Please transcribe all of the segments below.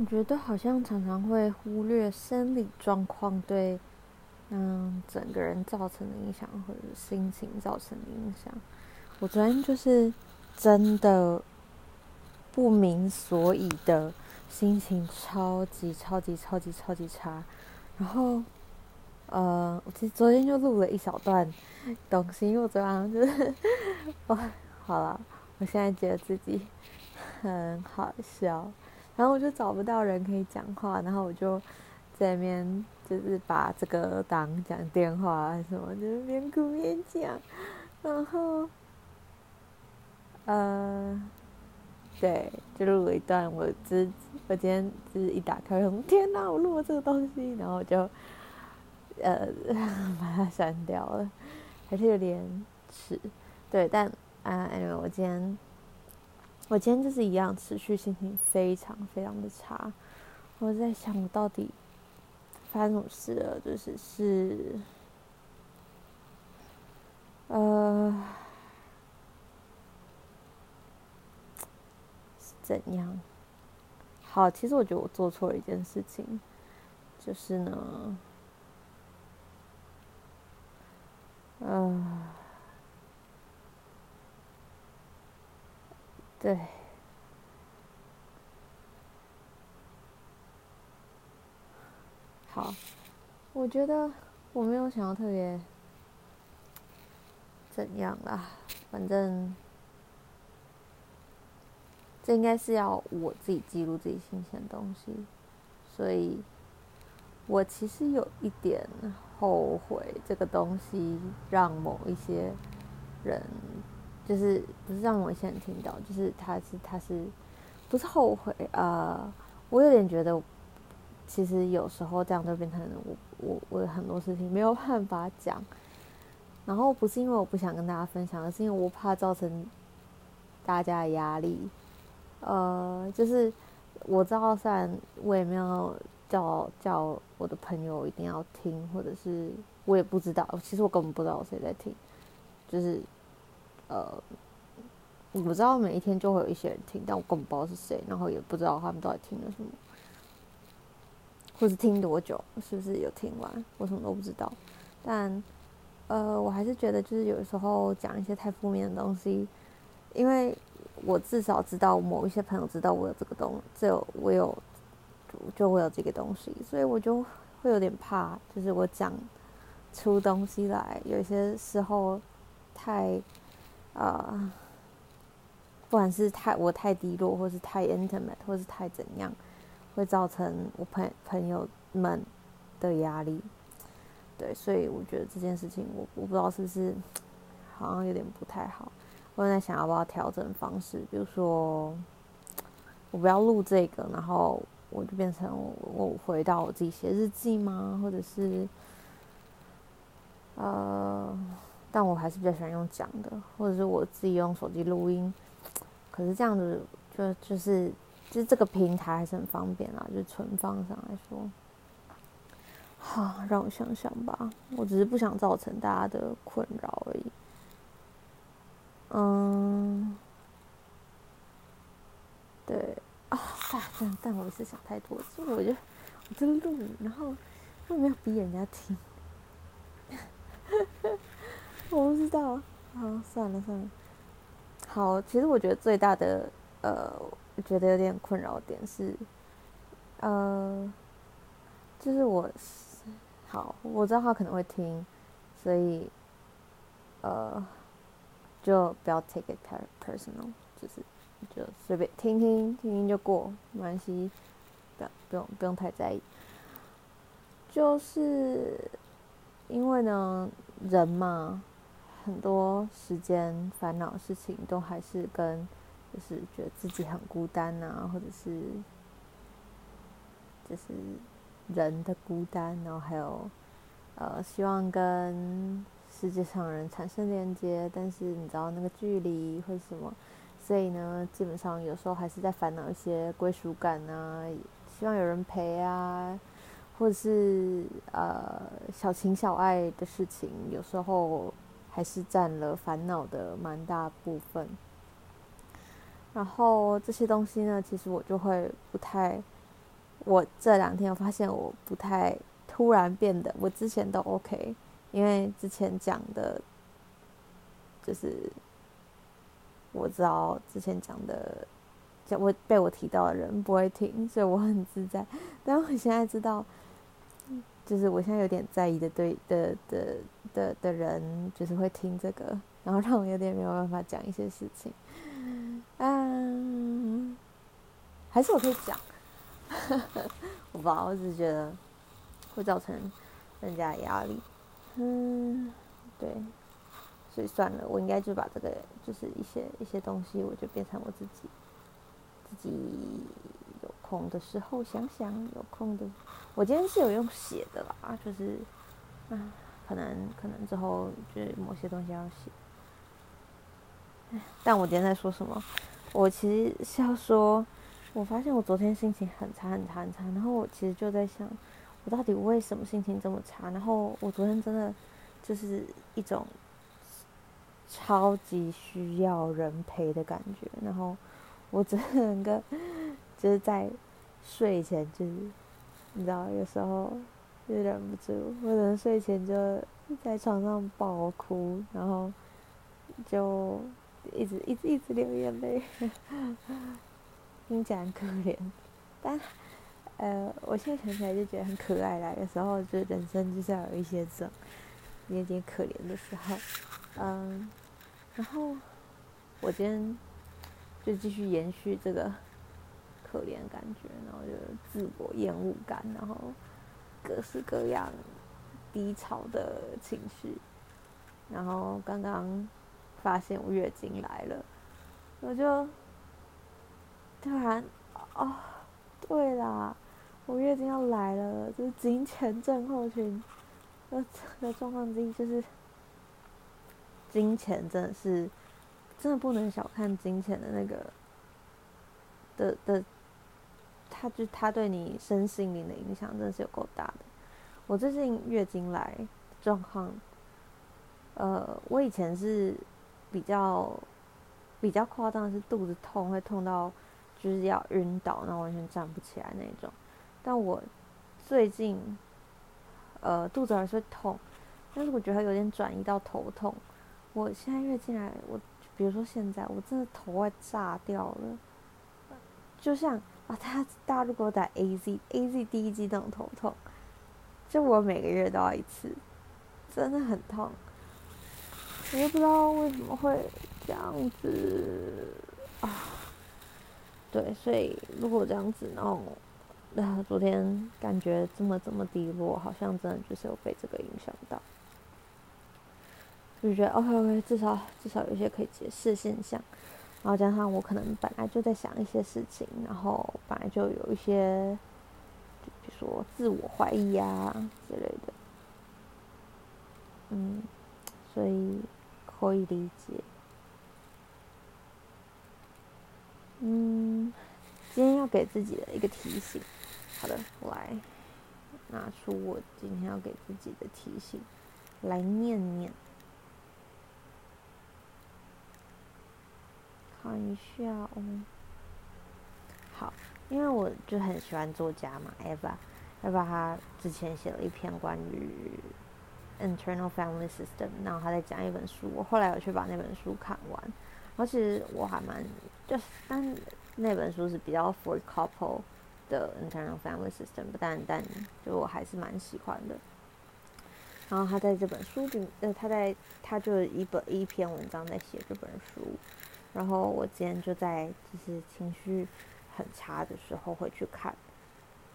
我觉得好像常常会忽略生理状况对嗯整个人造成的影响，或者心情造成的影响。我昨天就是真的不明所以的心情超级超级超级超级差，然后呃，我其实昨天就录了一小段东西，因为我昨晚就是 我，好了，我现在觉得自己很好笑。然后我就找不到人可以讲话，然后我就在那边就是把这个当讲电话什么，就是边哭边讲。然后，呃，对，就录了一段。我之我今天就是一打开，我天哪，我录了这个东西，然后我就呃 把它删掉了，还是有点迟。对，但啊，anyway，我今天。我今天就是一样，持续心情非常非常的差。我在想，我到底发生什么事了？就是是，呃，是怎样？好，其实我觉得我做错了一件事情，就是呢，呃。对，好，我觉得我没有想要特别怎样啦，反正这应该是要我自己记录自己新鲜的东西，所以我其实有一点后悔这个东西让某一些人。就是不是让某些人听到，就是他是他是不是后悔啊、呃？我有点觉得，其实有时候这样就变成我我我很多事情没有办法讲，然后不是因为我不想跟大家分享，而是因为我怕造成大家的压力。呃，就是我知道，虽然我也没有叫叫我的朋友一定要听，或者是我也不知道，其实我根本不知道谁在听，就是。呃，我不知道每一天就会有一些人听，但我根本不知道是谁，然后也不知道他们到底听了什么，或是听多久，是不是有听完，我什么都不知道。但呃，我还是觉得就是有时候讲一些太负面的东西，因为我至少知道某一些朋友知道我有这个东，这我有就会有这个东西，所以我就会有点怕，就是我讲出东西来，有些时候太。啊、不管是太我太低落，或是太 intimate，或是太怎样，会造成我朋朋友们的压力。对，所以我觉得这件事情我，我不知道是不是好像有点不太好。我在想要不要调整方式，比如说我不要录这个，然后我就变成我，我回到我自己写日记吗？或者是呃。但我还是比较喜欢用讲的，或者是我自己用手机录音。可是这样子就就是就是这个平台还是很方便啊，就是存放上来说。好，让我想想吧，我只是不想造成大家的困扰而已。嗯，对啊，但但我是想太多，所以我就我就录，然后又没有逼人家听。我不知道，好，算了算了。好，其实我觉得最大的呃，觉得有点困扰点是，呃，就是我，好，我知道他可能会听，所以呃，就不要 take it personal，就是就随便听听听听就过，没关系，不要不用不用太在意。就是因为呢，人嘛。很多时间烦恼事情都还是跟，就是觉得自己很孤单啊，或者是，就是人的孤单，然后还有，呃，希望跟世界上人产生连接，但是你知道那个距离或者什么，所以呢，基本上有时候还是在烦恼一些归属感啊，希望有人陪啊，或者是呃小情小爱的事情，有时候。还是占了烦恼的蛮大部分，然后这些东西呢，其实我就会不太我这两天我发现我不太突然变得，我之前都 OK，因为之前讲的，就是我知道之前讲的，讲我被我提到的人不会听，所以我很自在。但我现在知道，就是我现在有点在意的对的的的的人，就是会听这个，然后让我有点没有办法讲一些事情。嗯，还是我可以讲。我不知道，我只是觉得会造成人家压力。嗯，对，所以算了，我应该就把这个就是一些一些东西，我就变成我自己自己空的时候想想，有空的。我今天是有用写的啦，就是啊，可能可能之后就是某些东西要写。但我今天在说什么？我其实是要说。我发现我昨天心情很差很差很差，然后我其实就在想，我到底为什么心情这么差？然后我昨天真的就是一种超级需要人陪的感觉，然后我整个就是在睡前就是你知道，有时候就忍不住，我可能睡前就在床上爆哭，然后就一直一直一直流眼泪。听起来很可怜，但呃，我现在想起来就觉得很可爱啦。有时候就人生就是要有一些这种有点可怜的时候，嗯，然后我今天就继续延续这个可怜的感觉，然后就自我厌恶感，然后各式各样低潮的情绪，然后刚刚发现我月经来了，我就。突然，哦，对啦，我月经要来了，就是金钱症候群的的状况之一，就是金钱真的是真的不能小看金钱的那个的的，他就他对你身心灵的影响真的是有够大的。我最近月经来状况，呃，我以前是比较比较夸张的是肚子痛，会痛到。就是要晕倒，然后完全站不起来那种。但我最近，呃，肚子还是会痛，但是我觉得有点转移到头痛。我现在月经来，我比如说现在，我真的头快炸掉了。就像啊，他大家如果打 A Z A Z 第一剂那种头痛，就我每个月都要一次，真的很痛。我也不知道为什么会这样子啊。对，所以如果这样子，然后，啊，昨天感觉这么这么低落，好像真的就是有被这个影响到，就觉得 OK OK，至少至少有一些可以解释现象，然后加上我可能本来就在想一些事情，然后本来就有一些，比如说自我怀疑啊之类的，嗯，所以可以理解。嗯，今天要给自己的一个提醒。好的，我来拿出我今天要给自己的提醒，来念念。看一下哦。好，因为我就很喜欢作家嘛，Eva，Eva 她之前写了一篇关于 internal family system，然后她在讲一本书，我后来有去把那本书看完。而且我还蛮，就是但那本书是比较 for couple 的 internal family system，但但就我还是蛮喜欢的。然后他在这本书里，呃，他在他就一本一篇文章在写这本书。然后我今天就在就是情绪很差的时候会去看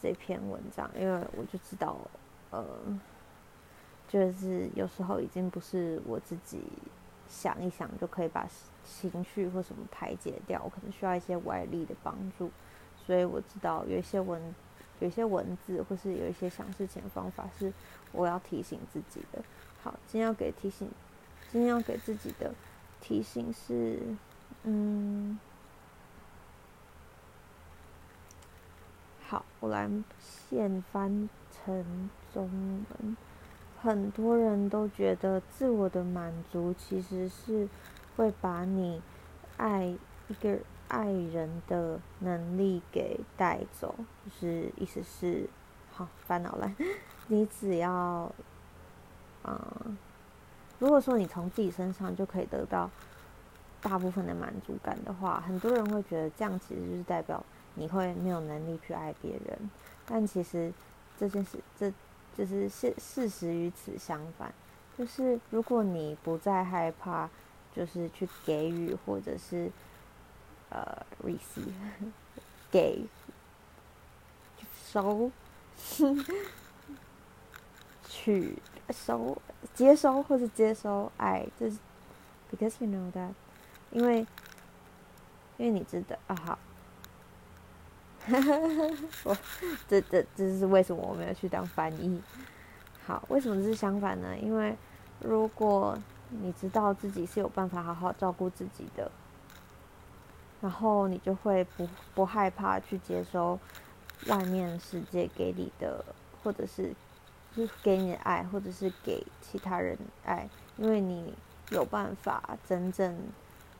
这篇文章，因为我就知道，呃，就是有时候已经不是我自己想一想就可以把。情绪或什么排解掉，我可能需要一些外力的帮助，所以我知道有一些文，有一些文字，或是有一些想事情的方法是我要提醒自己的。好，今天要给提醒，今天要给自己的提醒是，嗯，好，我来现翻成中文。很多人都觉得自我的满足其实是。会把你爱一个爱人的能力给带走，就是意思是，好烦恼了。你只要，嗯，如果说你从自己身上就可以得到大部分的满足感的话，很多人会觉得这样其实就是代表你会没有能力去爱别人。但其实这件事，这就是事事实与此相反，就是如果你不再害怕，就是去给予或者是呃 receive 给收。去收、接收或者接收爱，就是 because you know that，因为因为你知道啊，好，我这这这是为什么我没有去当翻译？好，为什么是相反呢？因为如果你知道自己是有办法好好照顾自己的，然后你就会不不害怕去接收外面世界给你的，或者是。就是给你的爱，或者是给其他人爱，因为你有办法真正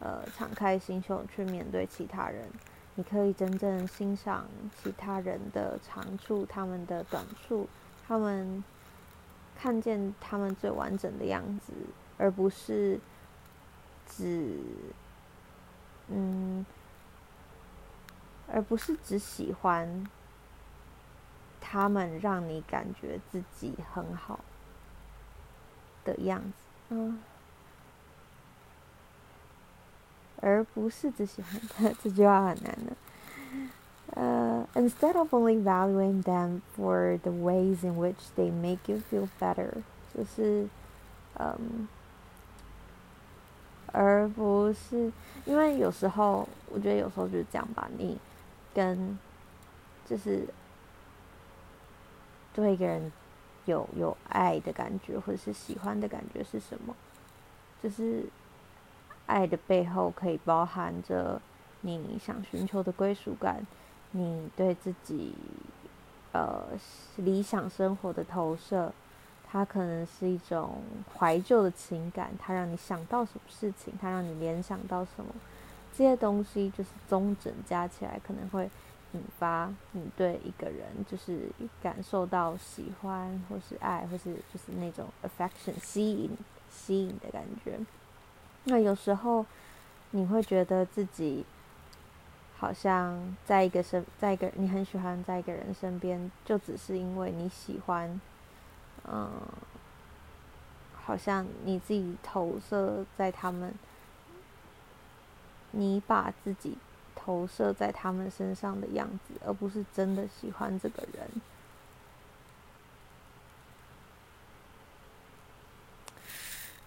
呃敞开心胸去面对其他人，你可以真正欣赏其他人的长处、他们的短处，他们看见他们最完整的样子，而不是只嗯，而不是只喜欢。他们让你感觉自己很好的样子，嗯，而不是只喜欢他。这句话很难的。呃、uh，instead of only valuing them for the ways in which they make you feel better，就是，嗯，而不是因为有时候，我觉得有时候就是这样吧，你跟就是。对一个人有有爱的感觉，或者是喜欢的感觉是什么？就是爱的背后可以包含着你想寻求的归属感，你对自己呃理想生活的投射，它可能是一种怀旧的情感，它让你想到什么事情，它让你联想到什么，这些东西就是综整加起来可能会。引发你对一个人就是感受到喜欢，或是爱，或是就是那种 affection 吸引吸引的感觉。那有时候你会觉得自己好像在一个身，在一个你很喜欢在一个人身边，就只是因为你喜欢，嗯，好像你自己投射在他们，你把自己。投射在他们身上的样子，而不是真的喜欢这个人。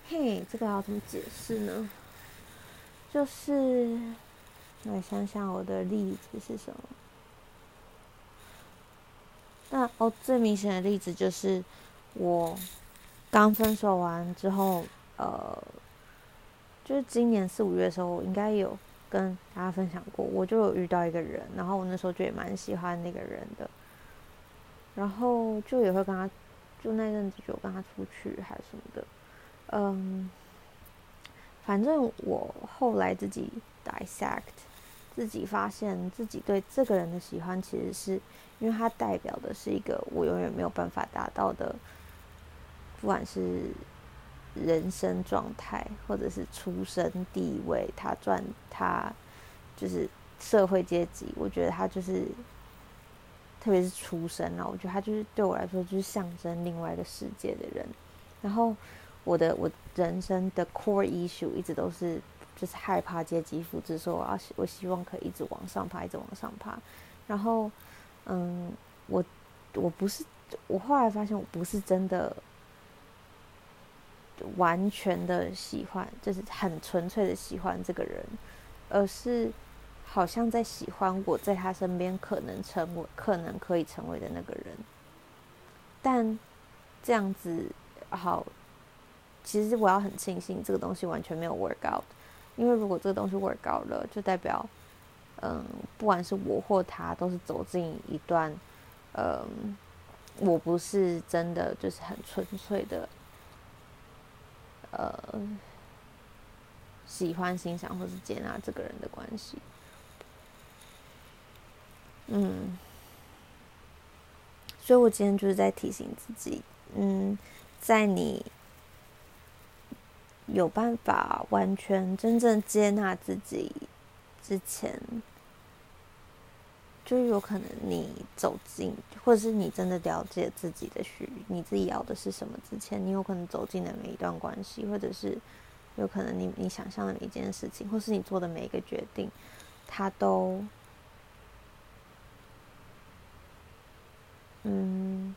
嘿，这个要怎么解释呢？就是来想想我的例子是什么。那哦，最明显的例子就是我刚分手完之后，呃，就是今年四五月的时候，我应该有。跟大家分享过，我就有遇到一个人，然后我那时候就也蛮喜欢那个人的，然后就也会跟他，就那阵子就跟他出去还是什么的，嗯，反正我后来自己 dissect，自己发现自己对这个人的喜欢，其实是因为他代表的是一个我永远没有办法达到的，不管是。人生状态，或者是出身地位，他赚他就是社会阶级。我觉得他就是，特别是出身啊，我觉得他就是对我来说就是象征另外一个世界的人。然后我的我人生的 core issue 一直都是就是害怕阶级复制，说我要我希望可以一直往上爬，一直往上爬。然后嗯，我我不是我后来发现我不是真的。完全的喜欢，就是很纯粹的喜欢这个人，而是好像在喜欢我在他身边可能成为、可能可以成为的那个人。但这样子好，其实我要很庆幸这个东西完全没有 work out，因为如果这个东西 work out 了，就代表，嗯，不管是我或他，都是走进一段，嗯，我不是真的就是很纯粹的。呃，喜欢、欣赏或是接纳这个人的关系，嗯，所以我今天就是在提醒自己，嗯，在你有办法完全真正接纳自己之前，就有可能你走进，或者是你真的了解自己的需，你自己要的是什么之前，你有可能走进的每一段关系，或者是有可能你你想象的每一件事情，或是你做的每一个决定，它都。嗯，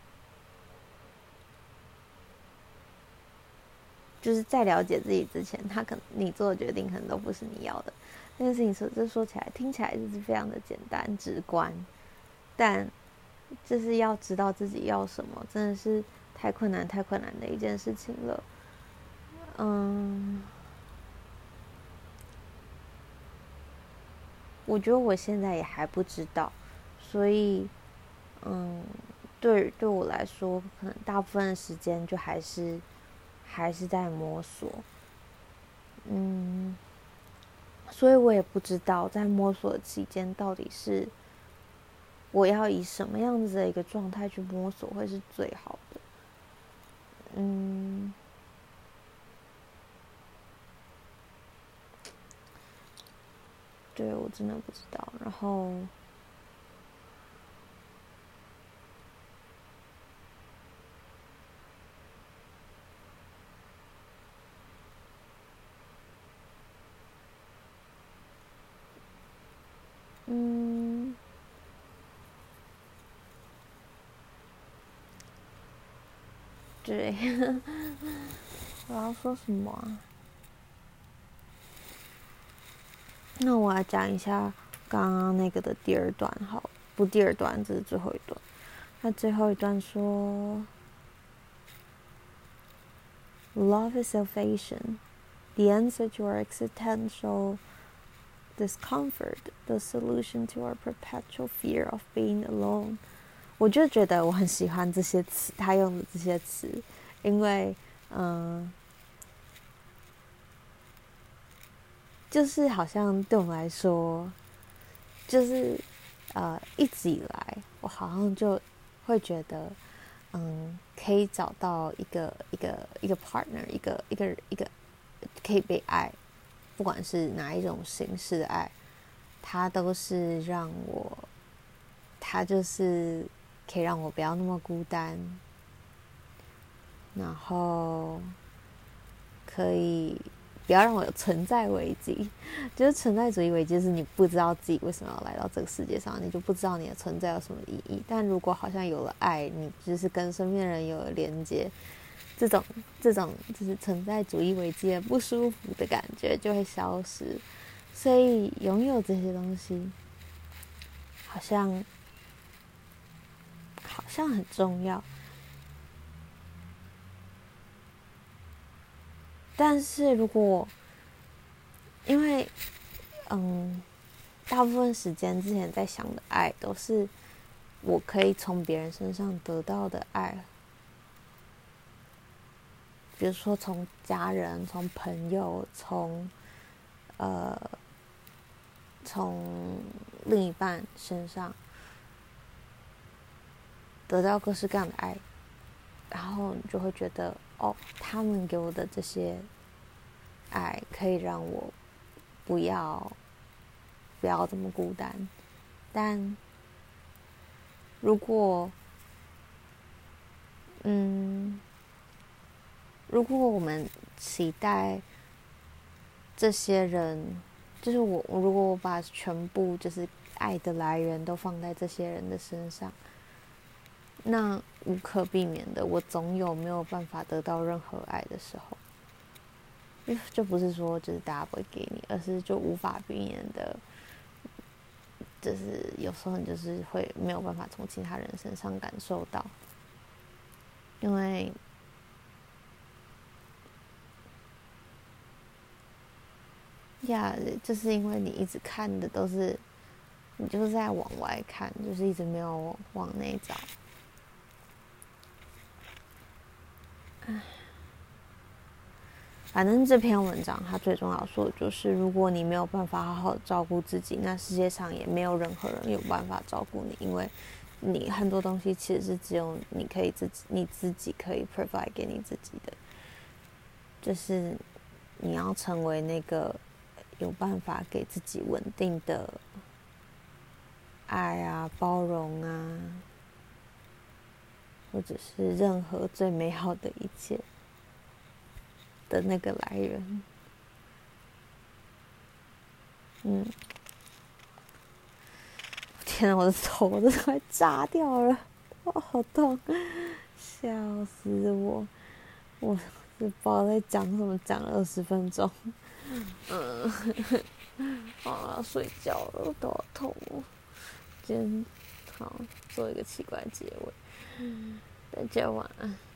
就是在了解自己之前，他可你做的决定可能都不是你要的。那件事情说，这说起来听起来就是非常的简单直观，但就是要知道自己要什么，真的是太困难太困难的一件事情了。嗯，我觉得我现在也还不知道，所以嗯。对，对我来说，可能大部分时间就还是还是在摸索，嗯，所以我也不知道在摸索期间到底是我要以什么样子的一个状态去摸索会是最好的，嗯，对，我真的不知道，然后。对，我要说什么啊？那我来讲一下刚刚那个的第二段，好，不，第二段，这是最后一段。那最后一段说：“Love is salvation, the answer to our existential。” Discomfort, the solution to our perpetual fear of being alone。 我就觉得我很喜欢这些词，他用的这些词，因为，嗯，就是好像对我们来说，就是呃，一直以来，我好像就会觉得，嗯，可以找到一个一个一个 partner，一个一个一个可以被爱。不管是哪一种形式的爱，他都是让我，他就是可以让我不要那么孤单，然后可以不要让我有存在危机。就是存在主义危机，是你不知道自己为什么要来到这个世界上，你就不知道你的存在有什么意义。但如果好像有了爱，你就是跟身边人有了连接。这种这种就是存在主义危机的不舒服的感觉就会消失，所以拥有这些东西好像好像很重要，但是如果因为嗯，大部分时间之前在想的爱都是我可以从别人身上得到的爱。比如说，从家人、从朋友、从呃、从另一半身上得到各式各样的爱，然后你就会觉得，哦，他们给我的这些爱可以让我不要不要这么孤单。但如果，嗯。如果我们期待这些人，就是我，如果我把全部就是爱的来源都放在这些人的身上，那无可避免的，我总有没有办法得到任何爱的时候。就不是说就是大家不会给你，而是就无法避免的，就是有时候你就是会没有办法从其他人身上感受到，因为。呀就是因为你一直看的都是，你就是在往外看，就是一直没有往内找。唉，反正这篇文章它最重要说的就是，如果你没有办法好好照顾自己，那世界上也没有任何人有办法照顾你，因为你很多东西其实是只有你可以自己你自己可以 provide 给你自己的，就是你要成为那个有办法给自己稳定的爱啊、包容啊。或者是任何最美好的一切的那个来源，嗯，天啊，我的头都快炸掉了，哇好痛，笑死我！我是不知道在讲什么，讲了二十分钟，嗯，好了，睡觉了，都好痛哦。今天好做一个奇怪的结尾。大家晚安。